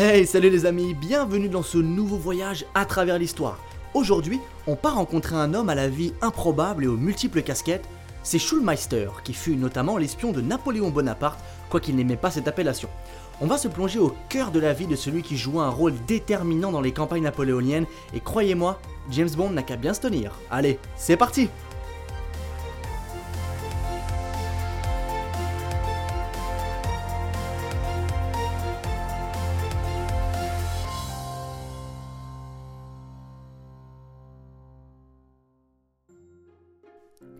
Hey, salut les amis, bienvenue dans ce nouveau voyage à travers l'histoire. Aujourd'hui, on part rencontrer un homme à la vie improbable et aux multiples casquettes. C'est Schulmeister, qui fut notamment l'espion de Napoléon Bonaparte, quoiqu'il n'aimait pas cette appellation. On va se plonger au cœur de la vie de celui qui joua un rôle déterminant dans les campagnes napoléoniennes, et croyez-moi, James Bond n'a qu'à bien se tenir. Allez, c'est parti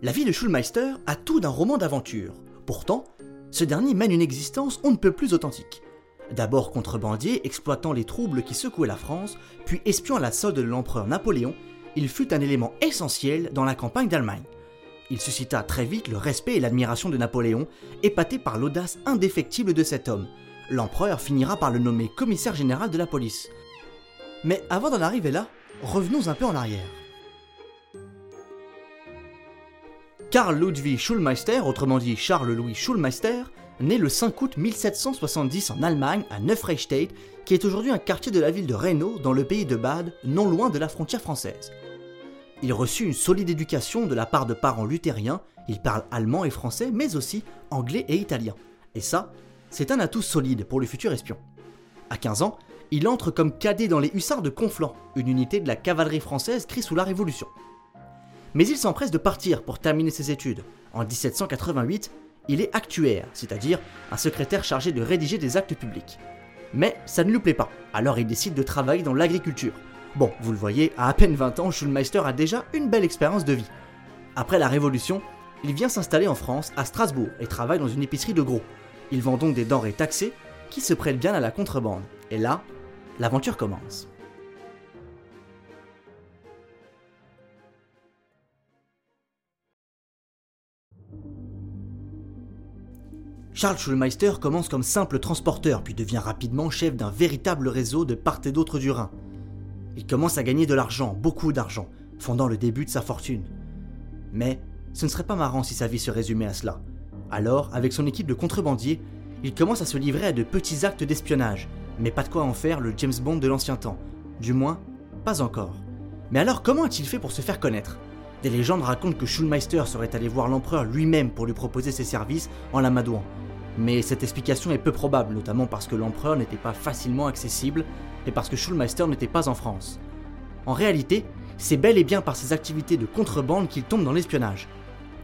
La vie de Schulmeister a tout d'un roman d'aventure. Pourtant, ce dernier mène une existence on ne peut plus authentique. D'abord contrebandier, exploitant les troubles qui secouaient la France, puis espion à la solde de l'empereur Napoléon, il fut un élément essentiel dans la campagne d'Allemagne. Il suscita très vite le respect et l'admiration de Napoléon, épaté par l'audace indéfectible de cet homme. L'empereur finira par le nommer commissaire général de la police. Mais avant d'en arriver là, revenons un peu en arrière. Karl Ludwig Schulmeister, autrement dit Charles-Louis Schulmeister, né le 5 août 1770 en Allemagne, à Neufreichstädt, qui est aujourd'hui un quartier de la ville de Reynaud, dans le pays de Bade, non loin de la frontière française. Il reçut une solide éducation de la part de parents luthériens, il parle allemand et français, mais aussi anglais et italien. Et ça, c'est un atout solide pour le futur espion. À 15 ans, il entre comme cadet dans les hussards de Conflans, une unité de la cavalerie française créée sous la Révolution mais il s'empresse de partir pour terminer ses études. En 1788, il est actuaire, c'est-à-dire un secrétaire chargé de rédiger des actes publics. Mais ça ne lui plaît pas, alors il décide de travailler dans l'agriculture. Bon, vous le voyez, à à peine 20 ans, Schulmeister a déjà une belle expérience de vie. Après la Révolution, il vient s'installer en France, à Strasbourg, et travaille dans une épicerie de gros. Il vend donc des denrées taxées qui se prêtent bien à la contrebande. Et là, l'aventure commence. Charles Schulmeister commence comme simple transporteur, puis devient rapidement chef d'un véritable réseau de part et d'autre du Rhin. Il commence à gagner de l'argent, beaucoup d'argent, fondant le début de sa fortune. Mais ce ne serait pas marrant si sa vie se résumait à cela. Alors, avec son équipe de contrebandiers, il commence à se livrer à de petits actes d'espionnage, mais pas de quoi en faire le James Bond de l'ancien temps. Du moins, pas encore. Mais alors, comment a-t-il fait pour se faire connaître? Des légendes racontent que Schulmeister serait allé voir l'empereur lui-même pour lui proposer ses services en l'amadouant mais cette explication est peu probable, notamment parce que l'empereur n'était pas facilement accessible et parce que Schulmeister n'était pas en France. En réalité, c'est bel et bien par ses activités de contrebande qu'il tombe dans l'espionnage.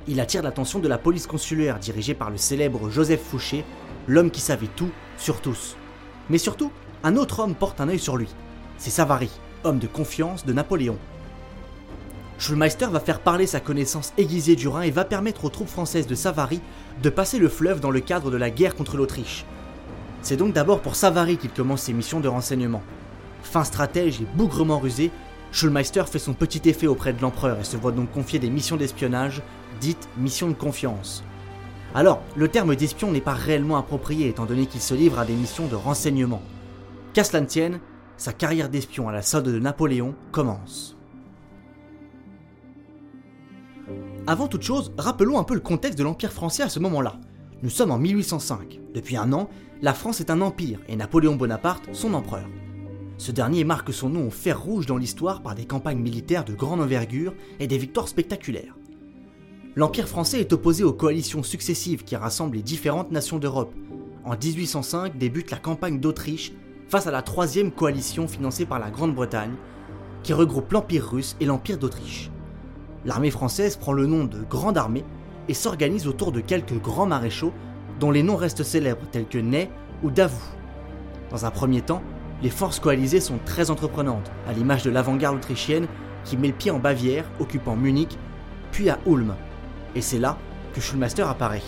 Il attire l'attention de la police consulaire dirigée par le célèbre Joseph Fouché, l'homme qui savait tout sur tous. Mais surtout, un autre homme porte un œil sur lui. C'est Savary, homme de confiance de Napoléon. Schulmeister va faire parler sa connaissance aiguisée du Rhin et va permettre aux troupes françaises de Savary de passer le fleuve dans le cadre de la guerre contre l'Autriche. C'est donc d'abord pour Savary qu'il commence ses missions de renseignement. Fin stratège et bougrement rusé, Schulmeister fait son petit effet auprès de l'empereur et se voit donc confier des missions d'espionnage, dites missions de confiance. Alors, le terme d'espion n'est pas réellement approprié étant donné qu'il se livre à des missions de renseignement. Qu'à cela ne tienne, sa carrière d'espion à la solde de Napoléon commence. Avant toute chose, rappelons un peu le contexte de l'Empire français à ce moment-là. Nous sommes en 1805. Depuis un an, la France est un empire et Napoléon Bonaparte son empereur. Ce dernier marque son nom au fer rouge dans l'histoire par des campagnes militaires de grande envergure et des victoires spectaculaires. L'Empire français est opposé aux coalitions successives qui rassemblent les différentes nations d'Europe. En 1805 débute la campagne d'Autriche face à la troisième coalition financée par la Grande-Bretagne, qui regroupe l'Empire russe et l'Empire d'Autriche l'armée française prend le nom de Grande Armée et s'organise autour de quelques grands maréchaux dont les noms restent célèbres tels que Ney ou Davout. Dans un premier temps, les forces coalisées sont très entreprenantes, à l'image de l'avant-garde autrichienne qui met le pied en Bavière, occupant Munich, puis à Ulm. Et c'est là que Schulmeister apparaît.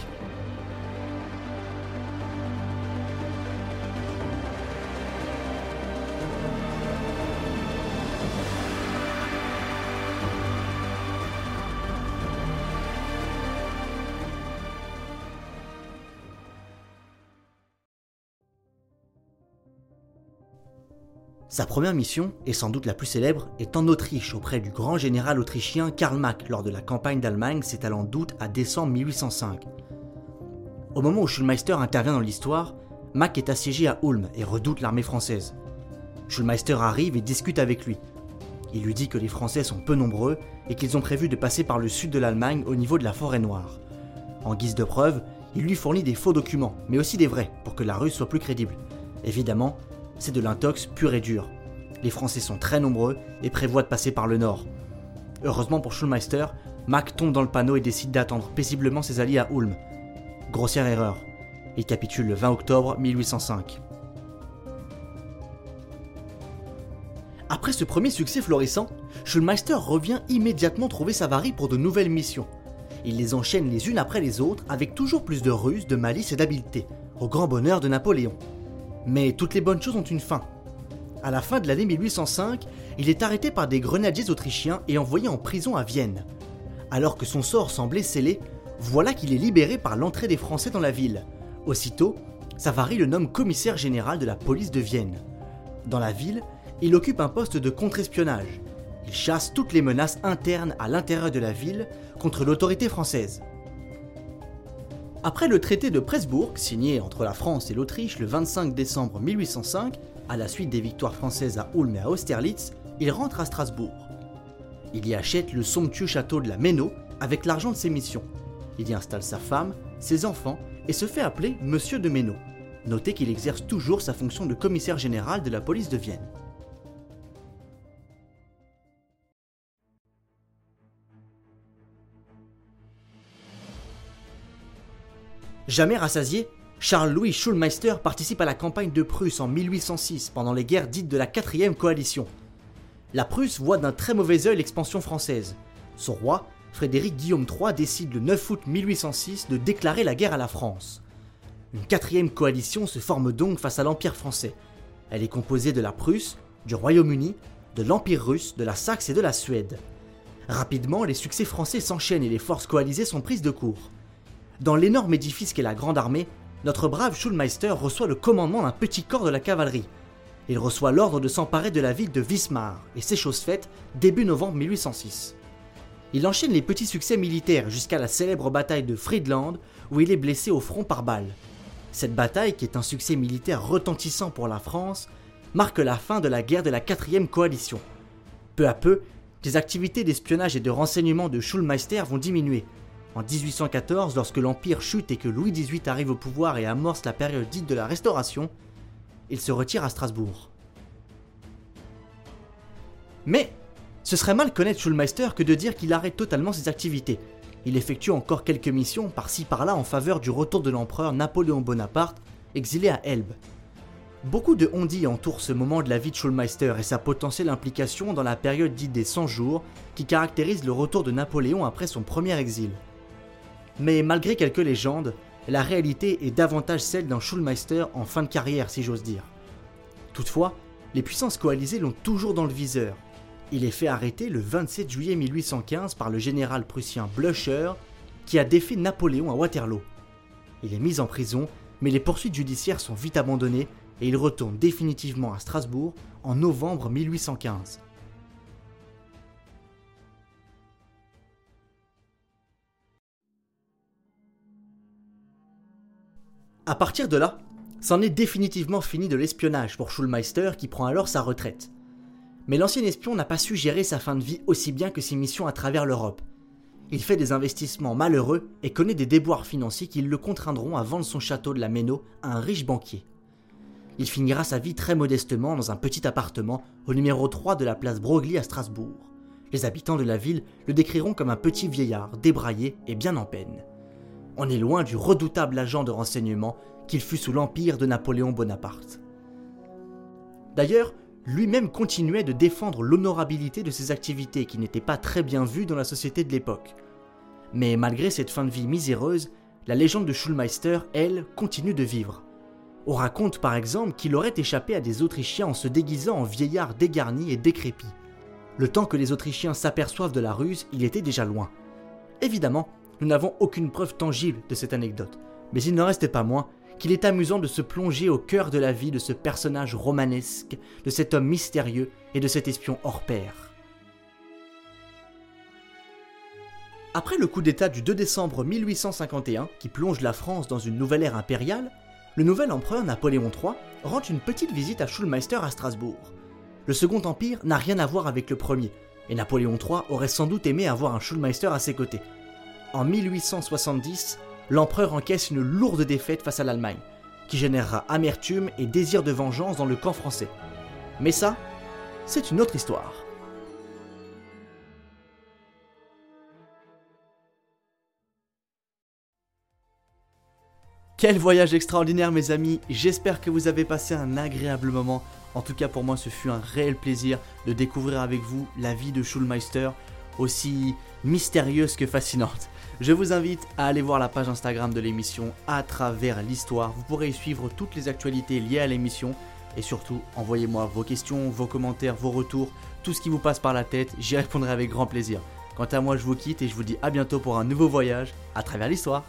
Sa première mission, et sans doute la plus célèbre, est en Autriche auprès du grand général autrichien Karl Mack lors de la campagne d'Allemagne s'étalant d'août à décembre 1805. Au moment où Schulmeister intervient dans l'histoire, Mac est assiégé à Ulm et redoute l'armée française. Schulmeister arrive et discute avec lui. Il lui dit que les Français sont peu nombreux et qu'ils ont prévu de passer par le sud de l'Allemagne au niveau de la forêt noire. En guise de preuve, il lui fournit des faux documents, mais aussi des vrais, pour que la rue soit plus crédible. Évidemment, c'est de l'intox pur et dur. Les Français sont très nombreux et prévoient de passer par le nord. Heureusement pour Schulmeister, Mac tombe dans le panneau et décide d'attendre paisiblement ses alliés à Ulm. Grossière erreur. Il capitule le 20 octobre 1805. Après ce premier succès florissant, Schulmeister revient immédiatement trouver Savary pour de nouvelles missions. Il les enchaîne les unes après les autres avec toujours plus de ruse, de malice et d'habileté, au grand bonheur de Napoléon. Mais toutes les bonnes choses ont une fin. À la fin de l'année 1805, il est arrêté par des grenadiers autrichiens et envoyé en prison à Vienne. Alors que son sort semblait scellé, voilà qu'il est libéré par l'entrée des Français dans la ville. Aussitôt, Savary le nomme commissaire général de la police de Vienne. Dans la ville, il occupe un poste de contre-espionnage. Il chasse toutes les menaces internes à l'intérieur de la ville contre l'autorité française. Après le traité de Presbourg, signé entre la France et l'Autriche le 25 décembre 1805, à la suite des victoires françaises à Ulm et à Austerlitz, il rentre à Strasbourg. Il y achète le somptueux château de la Méno avec l'argent de ses missions. Il y installe sa femme, ses enfants et se fait appeler Monsieur de Méno. Notez qu'il exerce toujours sa fonction de commissaire général de la police de Vienne. Jamais rassasié, Charles-Louis Schulmeister participe à la campagne de Prusse en 1806 pendant les guerres dites de la quatrième coalition. La Prusse voit d'un très mauvais œil l'expansion française. Son roi, Frédéric Guillaume III, décide le 9 août 1806 de déclarer la guerre à la France. Une quatrième coalition se forme donc face à l'Empire français. Elle est composée de la Prusse, du Royaume-Uni, de l'Empire russe, de la Saxe et de la Suède. Rapidement, les succès français s'enchaînent et les forces coalisées sont prises de court. Dans l'énorme édifice qu'est la Grande Armée, notre brave Schulmeister reçoit le commandement d'un petit corps de la cavalerie. Il reçoit l'ordre de s'emparer de la ville de Wismar, et c'est chose faite début novembre 1806. Il enchaîne les petits succès militaires jusqu'à la célèbre bataille de Friedland, où il est blessé au front par balle. Cette bataille, qui est un succès militaire retentissant pour la France, marque la fin de la guerre de la quatrième coalition. Peu à peu, les activités d'espionnage et de renseignement de Schulmeister vont diminuer, en 1814, lorsque l'Empire chute et que Louis XVIII arrive au pouvoir et amorce la période dite de la Restauration, il se retire à Strasbourg. Mais ce serait mal connaître Schulmeister que de dire qu'il arrête totalement ses activités. Il effectue encore quelques missions par-ci par-là en faveur du retour de l'empereur Napoléon Bonaparte, exilé à Elbe. Beaucoup de on entourent ce moment de la vie de Schulmeister et sa potentielle implication dans la période dite des 100 jours qui caractérise le retour de Napoléon après son premier exil. Mais malgré quelques légendes, la réalité est davantage celle d'un Schulmeister en fin de carrière, si j'ose dire. Toutefois, les puissances coalisées l'ont toujours dans le viseur. Il est fait arrêter le 27 juillet 1815 par le général prussien Blücher, qui a défait Napoléon à Waterloo. Il est mis en prison, mais les poursuites judiciaires sont vite abandonnées et il retourne définitivement à Strasbourg en novembre 1815. À partir de là, c'en est définitivement fini de l'espionnage pour Schulmeister qui prend alors sa retraite. Mais l'ancien espion n'a pas su gérer sa fin de vie aussi bien que ses missions à travers l'Europe. Il fait des investissements malheureux et connaît des déboires financiers qui le contraindront à vendre son château de la Méno à un riche banquier. Il finira sa vie très modestement dans un petit appartement au numéro 3 de la place Broglie à Strasbourg. Les habitants de la ville le décriront comme un petit vieillard débraillé et bien en peine on est loin du redoutable agent de renseignement qu'il fut sous l'empire de Napoléon Bonaparte. D'ailleurs, lui-même continuait de défendre l'honorabilité de ses activités qui n'étaient pas très bien vues dans la société de l'époque. Mais malgré cette fin de vie miséreuse, la légende de Schulmeister, elle, continue de vivre. On raconte par exemple qu'il aurait échappé à des Autrichiens en se déguisant en vieillard dégarni et décrépit. Le temps que les Autrichiens s'aperçoivent de la ruse, il était déjà loin. Évidemment, nous n'avons aucune preuve tangible de cette anecdote, mais il ne restait pas moins qu'il est amusant de se plonger au cœur de la vie de ce personnage romanesque, de cet homme mystérieux et de cet espion hors pair. Après le coup d'État du 2 décembre 1851, qui plonge la France dans une nouvelle ère impériale, le nouvel empereur Napoléon III rend une petite visite à Schulmeister à Strasbourg. Le Second Empire n'a rien à voir avec le premier, et Napoléon III aurait sans doute aimé avoir un Schulmeister à ses côtés. En 1870, l'empereur encaisse une lourde défaite face à l'Allemagne, qui générera amertume et désir de vengeance dans le camp français. Mais ça, c'est une autre histoire. Quel voyage extraordinaire mes amis, j'espère que vous avez passé un agréable moment. En tout cas pour moi ce fut un réel plaisir de découvrir avec vous la vie de Schulmeister, aussi mystérieuse que fascinante. Je vous invite à aller voir la page Instagram de l'émission à travers l'histoire. Vous pourrez y suivre toutes les actualités liées à l'émission. Et surtout, envoyez-moi vos questions, vos commentaires, vos retours, tout ce qui vous passe par la tête, j'y répondrai avec grand plaisir. Quant à moi, je vous quitte et je vous dis à bientôt pour un nouveau voyage à travers l'histoire.